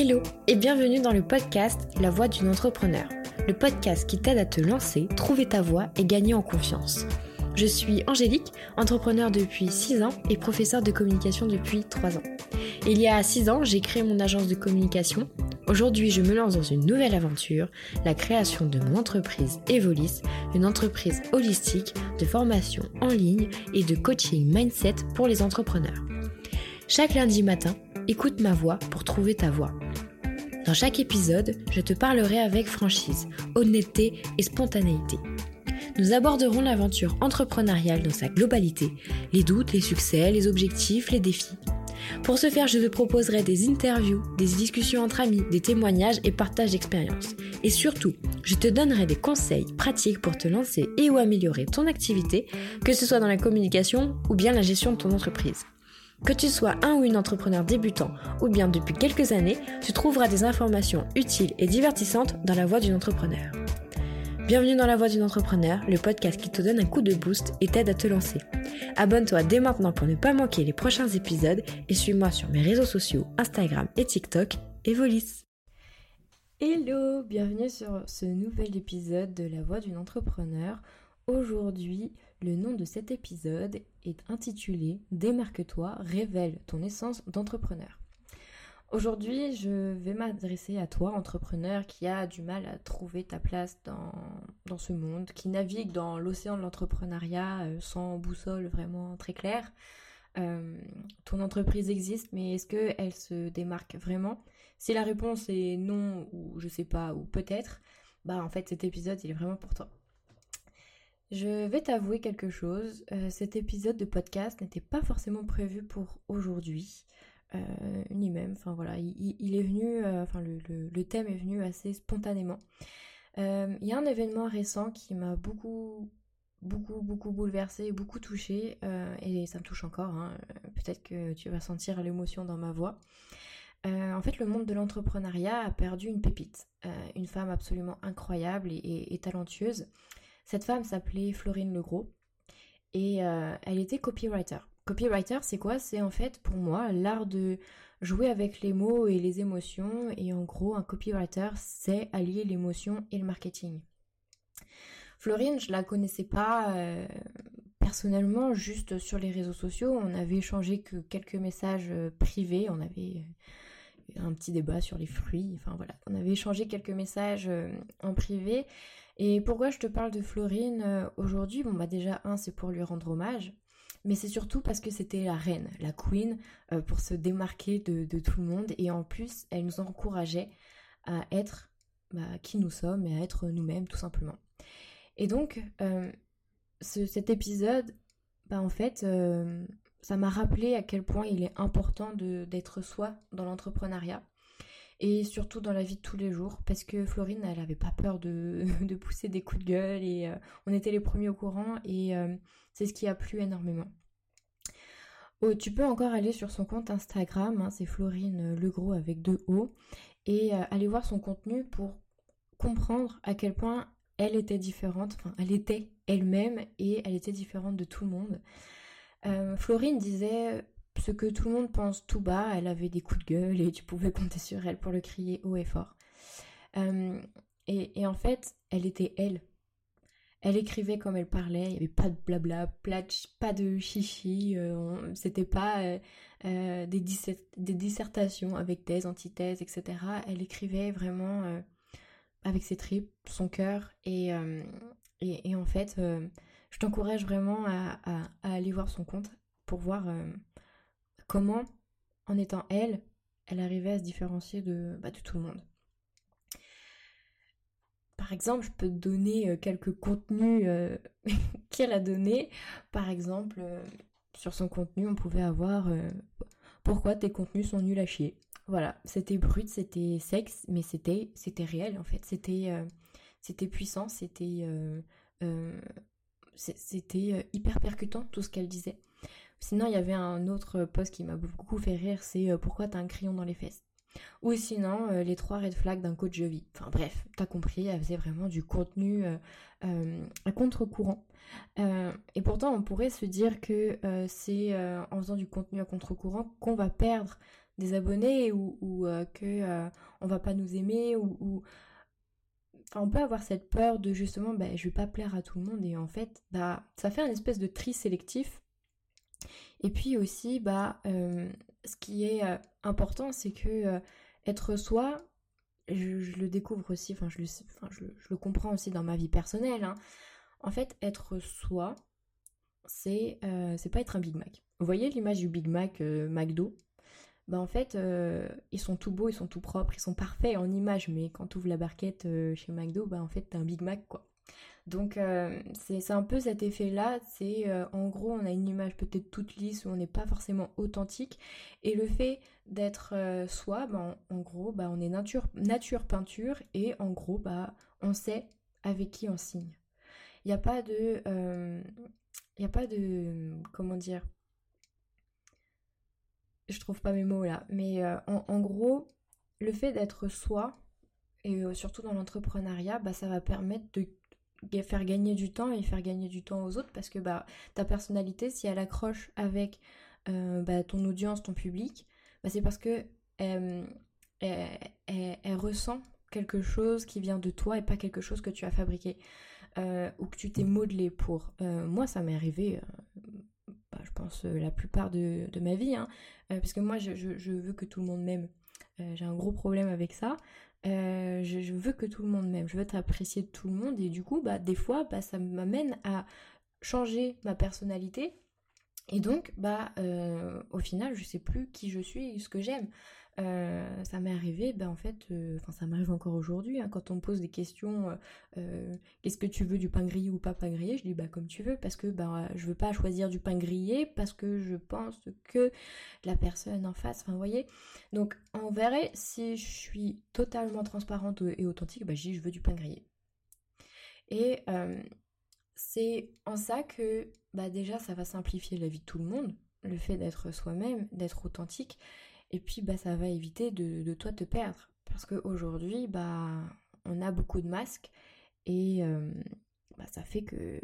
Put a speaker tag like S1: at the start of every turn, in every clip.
S1: Hello et bienvenue dans le podcast La voix d'une entrepreneur, le podcast qui t'aide à te lancer, trouver ta voix et gagner en confiance. Je suis Angélique, entrepreneur depuis 6 ans et professeur de communication depuis 3 ans. Il y a 6 ans, j'ai créé mon agence de communication. Aujourd'hui, je me lance dans une nouvelle aventure, la création de mon entreprise Evolis, une entreprise holistique de formation en ligne et de coaching mindset pour les entrepreneurs. Chaque lundi matin, écoute ma voix pour trouver ta voix. Dans chaque épisode, je te parlerai avec franchise, honnêteté et spontanéité. Nous aborderons l'aventure entrepreneuriale dans sa globalité, les doutes, les succès, les objectifs, les défis. Pour ce faire, je te proposerai des interviews, des discussions entre amis, des témoignages et partage d'expériences. Et surtout, je te donnerai des conseils pratiques pour te lancer et ou améliorer ton activité, que ce soit dans la communication ou bien la gestion de ton entreprise. Que tu sois un ou une entrepreneur débutant ou bien depuis quelques années, tu trouveras des informations utiles et divertissantes dans la voix d'une entrepreneur. Bienvenue dans la voix d'une entrepreneur, le podcast qui te donne un coup de boost et t'aide à te lancer. Abonne-toi dès maintenant pour ne pas manquer les prochains épisodes et suis-moi sur mes réseaux sociaux Instagram et TikTok, Evolis. Hello, bienvenue sur ce nouvel épisode de la voix d'une entrepreneur. Aujourd'hui, le nom de cet épisode intitulé Démarque-toi, révèle ton essence d'entrepreneur. Aujourd'hui, je vais m'adresser à toi, entrepreneur, qui a du mal à trouver ta place dans, dans ce monde, qui navigue dans l'océan de l'entrepreneuriat euh, sans boussole vraiment très claire. Euh, ton entreprise existe, mais est-ce qu'elle se démarque vraiment? Si la réponse est non, ou je sais pas, ou peut-être, bah en fait cet épisode il est vraiment pour toi. Je vais t'avouer quelque chose, euh, cet épisode de podcast n'était pas forcément prévu pour aujourd'hui, euh, ni même, enfin voilà, il, est venu, euh, enfin le, thème est venu assez spontanément. Il y a un événement récent qui m'a beaucoup, beaucoup, beaucoup bouleversé, beaucoup touché, et ça me touche encore, hein. peut-être que tu vas sentir l'émotion dans ma voix. en fait, le monde de l'entrepreneuriat a perdu une pépite, une femme absolument incroyable et talentueuse. Cette femme s'appelait Florine Legros et euh, elle était copywriter. Copywriter, c'est quoi? C'est en fait pour moi l'art de jouer avec les mots et les émotions et en gros un copywriter c'est allier l'émotion et le marketing. Florine, je la connaissais pas euh, personnellement, juste sur les réseaux sociaux. On avait échangé que quelques messages euh, privés. On avait un petit débat sur les fruits. Enfin voilà, on avait échangé quelques messages en privé. Et pourquoi je te parle de Florine euh, aujourd'hui? Bon bah déjà un c'est pour lui rendre hommage, mais c'est surtout parce que c'était la reine, la queen, euh, pour se démarquer de, tout le monde. Et en plus elle nous encourageait à être bah, qui nous sommes et à être nous-mêmes tout simplement. Et donc euh, cet épisode, bah en fait ça m'a rappelé à quel point il est important d'être soi dans l'entrepreneuriat et surtout dans la vie de tous les jours parce que Florine elle avait pas peur de, pousser des coups de gueule et euh, on était les premiers au courant et euh, c'est ce qui a plu énormément. Oh, tu peux encore aller sur son compte Instagram, hein, c'est Florine Legros avec deux O, et euh, aller voir son contenu pour comprendre à quel point elle était différente, enfin elle était elle-même et elle était différente de tout le monde. Florine disait ce que tout le monde pense tout bas, elle avait des coups de gueule et tu pouvais compter sur elle pour le crier haut et fort. Euh, et, en fait, elle était elle. Elle écrivait comme elle parlait, il n'y avait pas de blabla, pas de chichi, euh, c'était pas euh, des, des, dissertations avec thèse, antithèse, etc. Elle écrivait vraiment avec ses tripes, son cœur, et, et, en fait, je t'encourage vraiment à, aller voir son compte pour voir comment, en étant elle, elle arrivait à se différencier de, bah, tout le monde. Par exemple, je peux te donner euh, quelques contenus euh, qu'elle a donnés. Par exemple, euh, sur son contenu, on pouvait avoir pourquoi tes contenus sont nuls à chier. Voilà, c'était brut, c'était sexe, mais c'était c'était réel en fait. C'était c'était puissant, c'était c'était hyper percutant tout ce qu'elle disait. Sinon, il y avait un autre post qui m'a beaucoup fait rire, c'est euh, pourquoi t'as un crayon dans les fesses? Ou sinon, euh, les trois red flags d'un coach de vie. Enfin bref, t'as compris, elle faisait vraiment du contenu euh, à contre-courant. et pourtant, on pourrait se dire que c'est en faisant du contenu à contre-courant qu'on va perdre des abonnés ou, ou que on va pas nous aimer ou, on peut avoir cette peur de justement, bah, je vais pas plaire à tout le monde et en fait, bah, ça fait un espèce de tri sélectif. Et puis aussi, bah, ce qui est important, c'est que être soi, je, le découvre aussi, enfin je le, je, le comprends aussi dans ma vie personnelle. Hein. En fait, être soi, c'est euh, pas être un Big Mac. Vous voyez l'image du Big Mac euh, McDo? Bah en fait, euh, ils sont tout beaux, ils sont tout propres, ils sont parfaits en image, mais quand tu ouvres la barquette chez McDo, bah en fait t'as un Big Mac quoi. Donc c'est un peu cet effet-là, c'est en gros on a une image peut-être toute lisse où on n'est pas forcément authentique, et le fait d'être soi, bah, en, gros bah on est nature, peinture, et en gros bah on sait avec qui on signe. Il n'y a pas de il n'y a pas de... Comment dire Je trouve pas mes mots là. Mais euh, en, gros, le fait d'être soi, et euh, surtout dans l'entrepreneuriat, bah, ça va permettre de faire gagner du temps et faire gagner du temps aux autres parce que bah, ta personnalité, si elle accroche avec euh, bah, ton audience, ton public, bah, c'est parce que elle, ressent quelque chose qui vient de toi et pas quelque chose que tu as fabriqué euh, ou que tu t'es modelé pour. Euh, moi, ça m'est arrivé, bah, je pense, la plupart de, ma vie, hein, parce que moi, je, veux que tout le monde m'aime. J'ai un gros problème avec ça. Je, veux que tout le monde m'aime. Je veux être apprécié de tout le monde et du coup, bah, des fois, bah, ça m'amène à changer ma personnalité et donc, bah, euh, au final, je sais plus qui je suis, ce que j'aime. Euh, ça m'est arrivé, bah, en fait, euh, enfin, ça m'arrive encore aujourd'hui, hein, quand on me pose des questions, qu'est-ce que tu veux, du pain grillé ou pas pain grillé Je dis, bah, comme tu veux, parce que, bah, je veux pas choisir du pain grillé, parce que je pense que la personne en face, enfin, vous voyez. Donc, en vrai, si je suis totalement transparente et authentique, bah, je dis, je veux du pain grillé. Et c'est en ça que bah déjà ça va simplifier la vie de tout le monde, le fait d'être soi-même, d'être authentique, et puis bah ça va éviter de, toi te perdre. Parce qu'aujourd'hui, bah on a beaucoup de masques et euh, bah, ça fait que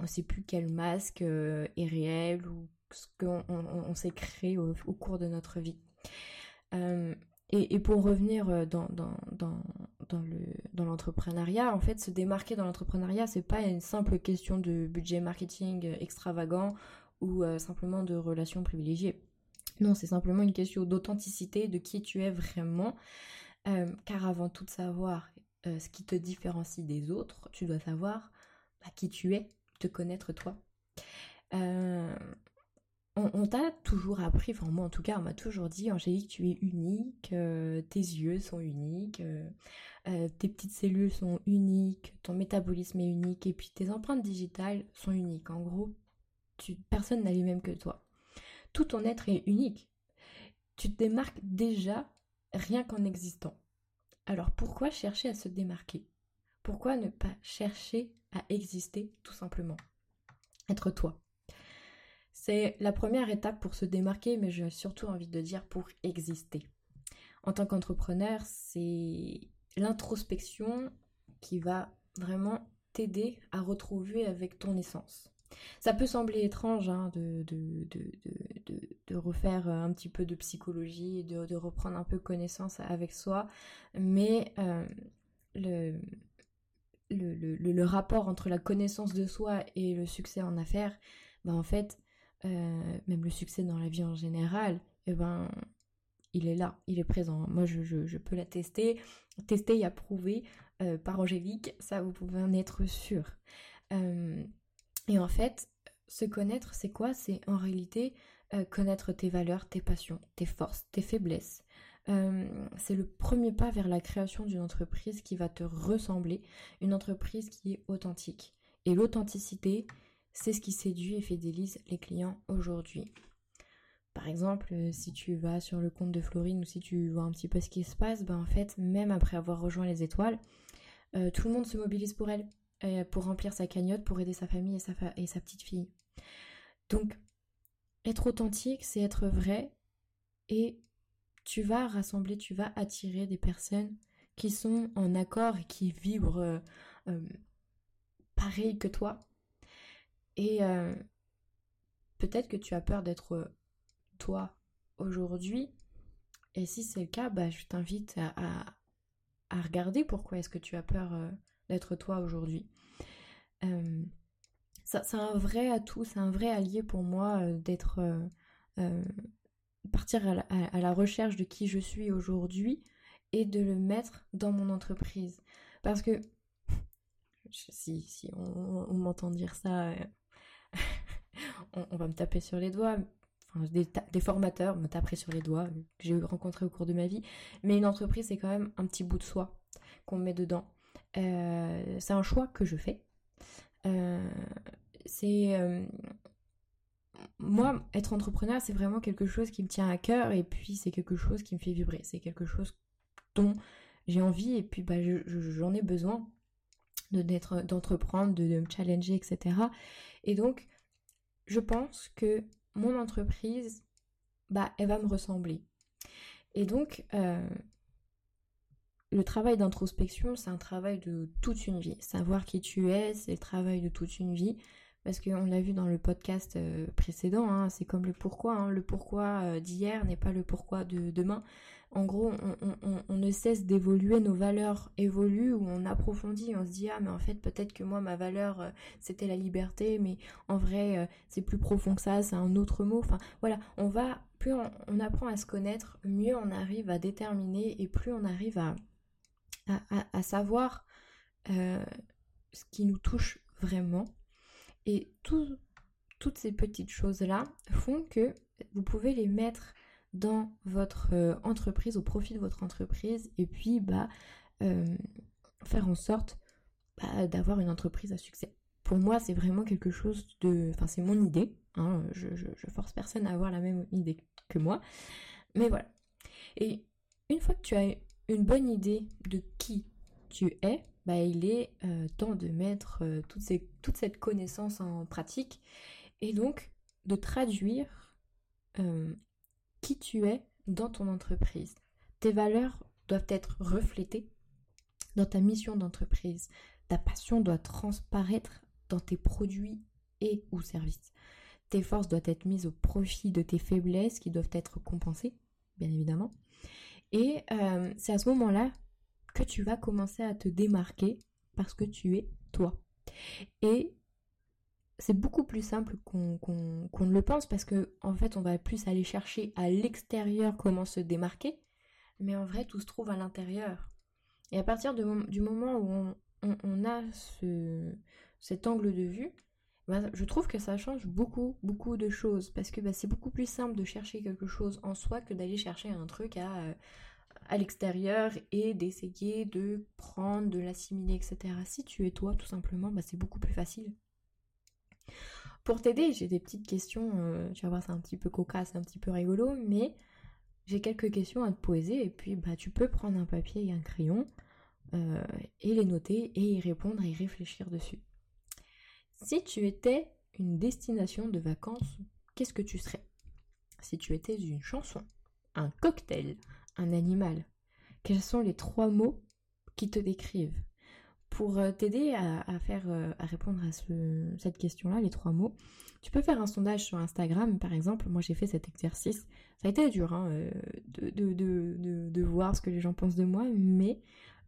S1: on sait plus quel masque euh, est réel ou ce qu'on s'est créé au, cours de notre vie. Euh, et, pour revenir dans, dans, dans, dans le dans l'entrepreneuriat, en fait, se démarquer dans l'entrepreneuriat, c'est pas une simple question de budget marketing extravagant ou simplement de relations privilégiées. Non, c'est simplement une question d'authenticité, de qui tu es vraiment. Euh, car avant tout de savoir ce qui te différencie des autres, tu dois savoir bah, qui tu es, te connaître toi. Euh, on, t'a toujours appris, enfin moi en tout cas, on m'a toujours dit, Angélique, tu es unique, euh, tes yeux sont uniques, euh, euh, tes petites cellules sont uniques, ton métabolisme est unique, et puis tes empreintes digitales sont uniques. En gros, personne n'a les mêmes que toi. Tout ton être est unique. Tu te démarques déjà rien qu'en existant. Alors pourquoi chercher à se démarquer? Pourquoi ne pas chercher à exister tout simplement? Être toi. C'est la première étape pour se démarquer, mais j'ai surtout envie de dire pour exister. En tant qu'entrepreneur, c'est l'introspection qui va vraiment t'aider à retrouver avec ton essence. Ça peut sembler étrange hein, de, refaire un petit peu de psychologie, de, de reprendre un peu connaissance avec soi, mais euh, le, rapport entre la connaissance de soi et le succès en affaires, ben en fait, euh, même le succès dans la vie en général, eh ben, il est là, il est présent. Moi, je, peux la tester, tester et approuver euh, par Angélique, ça vous pouvez en être sûr. Euh, et en fait, se connaître, c'est quoi? C'est en réalité connaître tes valeurs, tes passions, tes forces, tes faiblesses. c'est le premier pas vers la création d'une entreprise qui va te ressembler, une entreprise qui est authentique. Et l'authenticité, c'est ce qui séduit et fidélise les clients aujourd'hui. Par exemple, euh, si tu vas sur le compte de Florine ou si tu vois un petit peu ce qui se passe, ben en fait, même après avoir rejoint les étoiles, euh, tout le monde se mobilise pour elle, euh, pour remplir sa cagnotte, pour aider sa famille et sa, et sa petite fille. Donc, être authentique, c'est être vrai et tu vas rassembler, tu vas attirer des personnes qui sont en accord et qui vibrent pareil que toi, et euh, peut-être que tu as peur d'être toi aujourd'hui, Et si c'est le cas, bah, je t'invite à, à, regarder pourquoi est-ce que tu as peur euh, d'être toi aujourd'hui. Euh, c'est un vrai atout, c'est un vrai allié pour moi euh, d'être partir à la, recherche de qui je suis aujourd'hui et de le mettre dans mon entreprise. Parce que si, si on, m'entend dire ça, on, va me taper sur les doigts. Enfin, des, formateurs me taperaient sur les doigts que j'ai rencontrés au cours de ma vie. Mais une entreprise, c'est quand même un petit bout de soi qu'on met dedans. Euh, c'est un choix que je fais. Euh, c'est euh, moi être entrepreneur c'est vraiment quelque chose qui me tient à cœur et puis c'est quelque chose qui me fait vibrer. C'est quelque chose dont j'ai envie et puis bah, j'en ai besoin de d'être d'entreprendre de, me challenger etc et donc je pense que mon entreprise bah elle va me ressembler. Et donc le travail d'introspection, c'est un travail de toute une vie. Savoir qui tu es, c'est le travail de toute une vie. Parce qu'on l'a vu dans le podcast euh, précédent, hein, c'est comme le pourquoi. Hein. Le pourquoi euh, d'hier n'est pas le pourquoi de demain. En gros, on, ne cesse d'évoluer, nos valeurs évoluent, ou on approfondit, on se dit ah mais en fait peut-être que moi ma valeur euh, c'était la liberté, mais en vrai c'est plus profond que ça, c'est un autre mot. Enfin voilà, on va plus on apprend à se connaître, mieux on arrive à déterminer et plus on arrive à à, savoir euh, ce qui nous touche vraiment. Et toutes ces petites choses-là font que vous pouvez les mettre dans votre euh, entreprise, au profit de votre entreprise, et puis bah, euh, faire en sorte bah, d'avoir une entreprise à succès. Pour moi, c'est vraiment quelque chose de... Enfin, c'est mon idée. Hein, je, je, force personne à avoir la même idée que moi. Mais voilà. Et une fois que tu as une bonne idée de qui tu es, bah, il est euh, temps de mettre euh, toute cette connaissance en pratique et donc de traduire euh, qui tu es dans ton entreprise. Tes valeurs doivent être reflétées dans ta mission d'entreprise. Ta passion doit transparaître dans tes produits et ou services. Tes forces doivent être mises au profit de tes faiblesses qui doivent être compensées, bien évidemment. Et euh, c'est à ce moment-là que tu vas commencer à te démarquer parce que tu es toi. Et c'est beaucoup plus simple qu'on ne le pense parce que en fait on va plus aller chercher à l'extérieur comment se démarquer, mais en vrai tout se trouve à l'intérieur. Et à partir du moment où on, a cet angle de vue, bah, je trouve que ça change beaucoup, beaucoup de choses. Parce que bah, c'est beaucoup plus simple de chercher quelque chose en soi que d'aller chercher un truc à, euh, à l'extérieur et d'essayer de prendre, de l'assimiler, etc. Si tu es toi, tout simplement, bah, c'est beaucoup plus facile. Pour t'aider, j'ai des petites questions, euh, tu vas voir, c'est un petit peu cocasse, un petit peu rigolo, mais j'ai quelques questions à te poser et puis bah, tu peux prendre un papier et un crayon euh, et les noter et y répondre et y réfléchir dessus. Si tu étais une destination de vacances, qu'est-ce que tu serais? Si tu étais une chanson, un cocktail, un animal, quels sont les trois mots qui te décrivent? Pour euh, t'aider à, faire euh, à répondre à cette question-là, les trois mots, tu peux faire un sondage sur Instagram, par exemple. Moi, j'ai fait cet exercice. Ça a été dur hein, euh, de, de, voir ce que les gens pensent de moi, mais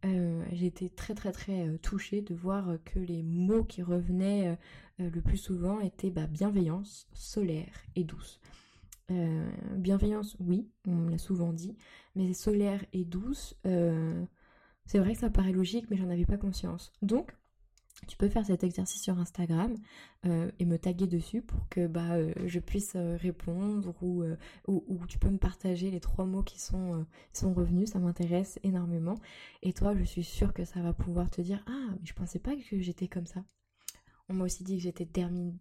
S1: euh, été très très très euh, touchée de voir que les mots qui revenaient euh, le plus souvent étaient bah, bienveillance, solaire et douce. bienveillance, oui, on l'a souvent dit, mais solaire et douce, c'est vrai que ça paraît logique, mais j'en avais pas conscience. Donc, tu peux faire cet exercice sur Instagram euh, et me taguer dessus pour que bah, euh, je puisse euh, répondre ou, tu peux me partager les trois mots qui sont, sont revenus, ça m'intéresse énormément. Et toi, je suis sûre que ça va pouvoir te dire Ah, mais je pensais pas que j'étais comme ça. On m'a aussi dit que j'étais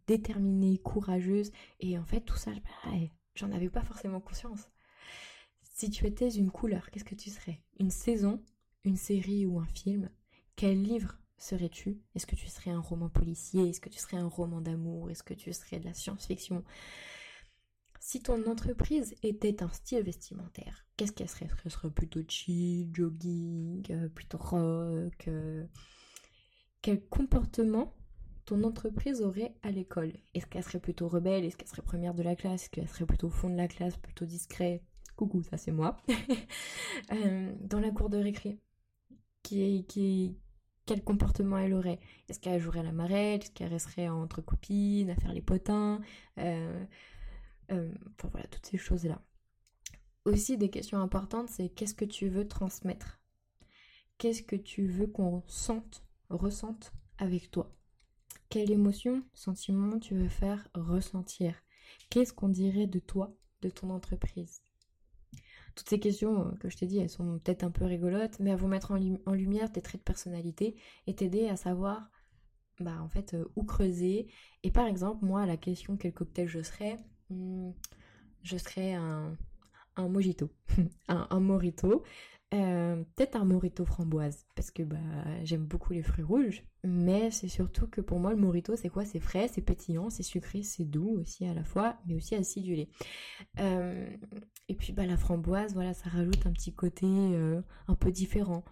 S1: déterminée, courageuse et en fait tout ça, bah, j'en avais pas forcément conscience. Si tu étais une couleur, qu'est-ce que tu serais? Une saison, une série ou un film? Quel livre? Serais-tu? Est-ce que tu serais un roman policier? Est-ce que tu serais un roman d'amour? Est-ce que tu serais de la science-fiction? Si ton entreprise était un style vestimentaire, qu'est-ce qu'elle serait? Est-ce qu'elle serait plutôt chill, jogging, euh, plutôt rock euh? Quel comportement ton entreprise aurait à l'école? Est-ce qu'elle serait plutôt rebelle? Est-ce qu'elle serait première de la classe? Est-ce qu'elle serait plutôt au fond de la classe, plutôt discret coucou, ça c'est moi, dans la cour de récré, qui qui quel comportement elle aurait. Est-ce qu'elle jouerait la marette Est-ce qu'elle resterait entre copines, à faire les potins? Enfin voilà, toutes ces choses-là. Aussi, des questions importantes, c'est qu'est-ce que tu veux transmettre? Qu'est-ce que tu veux qu'on sente, ressente avec toi? Quelle émotion, sentiment tu veux faire ressentir? Qu'est-ce qu'on dirait de toi, de ton entreprise? Toutes ces questions euh, que je t'ai dit, elles sont peut-être un peu rigolotes, mais elles vont mettre en, lumière tes traits de personnalité et t'aider à savoir, bah en fait, euh, où creuser. Et par exemple, moi, la question quel cocktail je serais, hmm, je serais un, un mojito, un, un morito. Euh, peut-être un morito framboise parce que bah j'aime beaucoup les fruits rouges, mais c'est surtout que pour moi le morito c'est quoi? C'est frais, c'est pétillant, c'est sucré, c'est doux aussi à la fois, mais aussi acidulé. Euh, et puis bah la framboise, voilà, ça rajoute un petit côté euh, un peu différent.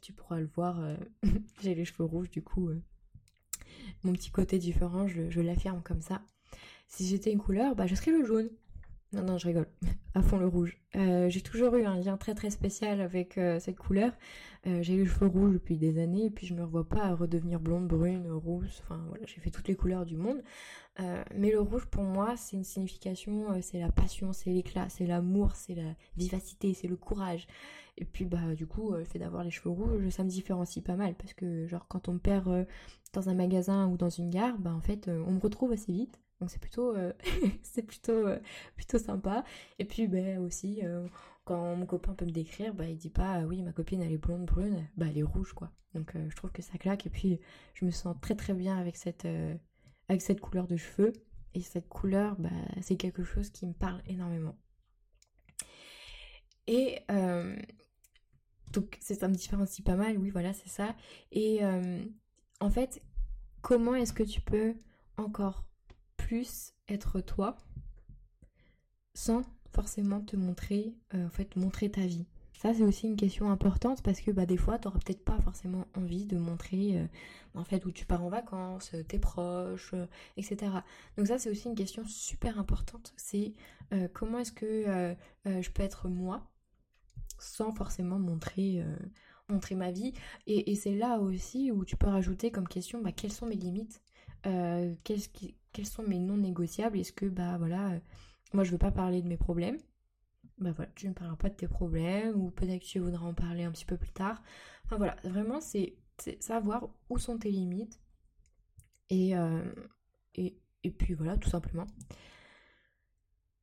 S1: tu pourras le voir, j'ai les cheveux rouges du coup, mon petit côté différent, je, je l'affirme comme ça. Si j'étais une couleur, bah je serais le jaune. Non, non, je rigole. À fond le rouge. Euh, j'ai toujours eu un lien très très spécial avec euh, cette couleur. Euh, j'ai eu les cheveux rouges depuis des années et puis je me revois pas redevenir blonde, brune, rousse. Enfin voilà, j'ai fait toutes les couleurs du monde. mais le rouge pour moi, c'est une signification, c'est la passion, c'est l'éclat, c'est l'amour, c'est la vivacité, c'est le courage. Et puis bah du coup, le fait d'avoir les cheveux rouges, ça me différencie pas mal parce que genre quand on me perd dans un magasin ou dans une gare, bah en fait, on me retrouve assez vite donc c'est plutôt, euh, c'est plutôt, euh, plutôt sympa. Et puis ben aussi, euh, quand mon copain peut me décrire, bah il dit pas oui ma copine elle est blonde brune, bah elle est rouge quoi. Donc je trouve que ça claque. Et puis je me sens très très bien avec cette, avec cette couleur de cheveux. Et cette couleur, bah c'est quelque chose qui me parle énormément. Et donc ça me différencie pas mal, oui voilà c'est ça. Et en fait, comment est-ce que tu peux encore être toi sans forcément te montrer, euh, en fait, montrer ta vie. Ça, c'est aussi une question importante parce que bah, des fois, tu peut-être pas forcément envie de montrer euh, en fait où tu pars en vacances, tes proches, euh, etc. Donc ça, c'est aussi une question super importante. C'est comment est-ce que je peux être moi sans forcément montrer, montrer ma vie? Et, c'est là aussi où tu peux rajouter comme question bah, quelles sont mes limites? Qui, quels sont mes non négociables? Est-ce que bah voilà, euh, moi je veux pas parler de mes problèmes? Bah voilà, tu ne parleras pas de tes problèmes ou peut-être que tu voudras en parler un petit peu plus tard. Enfin voilà, vraiment c'est savoir où sont tes limites et, euh, et, puis voilà, tout simplement.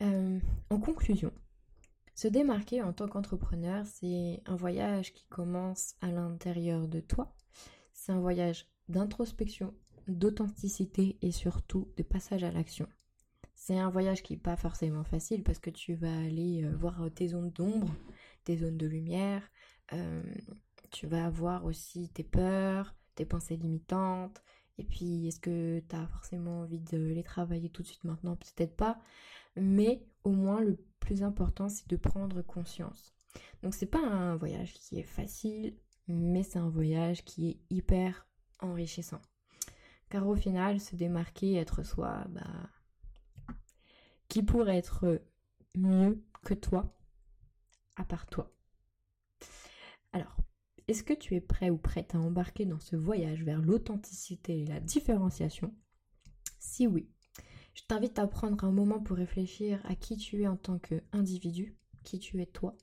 S1: Euh, en conclusion, se démarquer en tant qu'entrepreneur, c'est un voyage qui commence à l'intérieur de toi. C'est un voyage d'introspection, d'authenticité et surtout de passage à l'action. C'est un voyage qui n'est pas forcément facile parce que tu vas aller euh, voir tes zones d'ombre, tes zones de lumière, euh, tu vas avoir aussi tes peurs, tes pensées limitantes, et puis est-ce que tu as forcément envie de les travailler tout de suite maintenant? Peut-être pas, mais au moins le plus important c'est de prendre conscience. Donc c'est pas un voyage qui est facile, mais c'est un voyage qui est hyper enrichissant. Car au final, se démarquer, être soi, bah, qui pourrait être mieux que toi, à part toi? Alors, est-ce que tu es prêt ou prête à embarquer dans ce voyage vers l'authenticité et la différenciation? Si oui, je t'invite à prendre un moment pour réfléchir à qui tu es en tant qu'individu, qui tu es toi,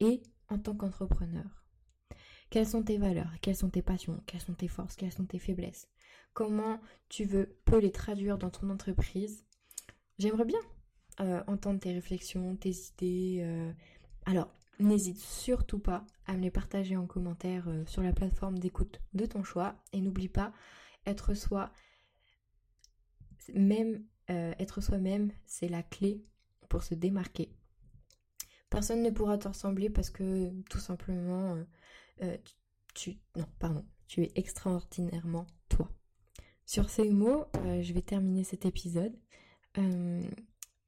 S1: et en tant qu'entrepreneur. Quelles sont tes valeurs? Quelles sont tes passions? Quelles sont tes forces? Quelles sont tes faiblesses? Comment tu veux peux les traduire dans ton entreprise J'aimerais bien euh, entendre tes réflexions, tes idées. Euh. Alors, n'hésite surtout pas à me les partager en commentaire euh, sur la plateforme d'écoute de ton choix. Et n'oublie pas, être soi, même être soi-même, c'est la clé pour se démarquer Personne ne pourra te ressembler parce que tout simplement, tu, non, pardon, tu es extraordinairement toi. Sur ces mots, euh, je vais terminer cet épisode.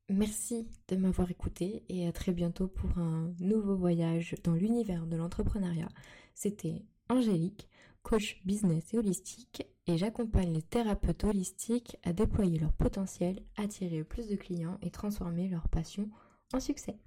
S1: merci de m'avoir écouté et à très bientôt pour un nouveau voyage dans l'univers de l'entrepreneuriat. C'était Angélique, coach business et holistique, et j'accompagne les thérapeutes holistiques à déployer leur potentiel, attirer plus de clients et transformer leur passion en succès.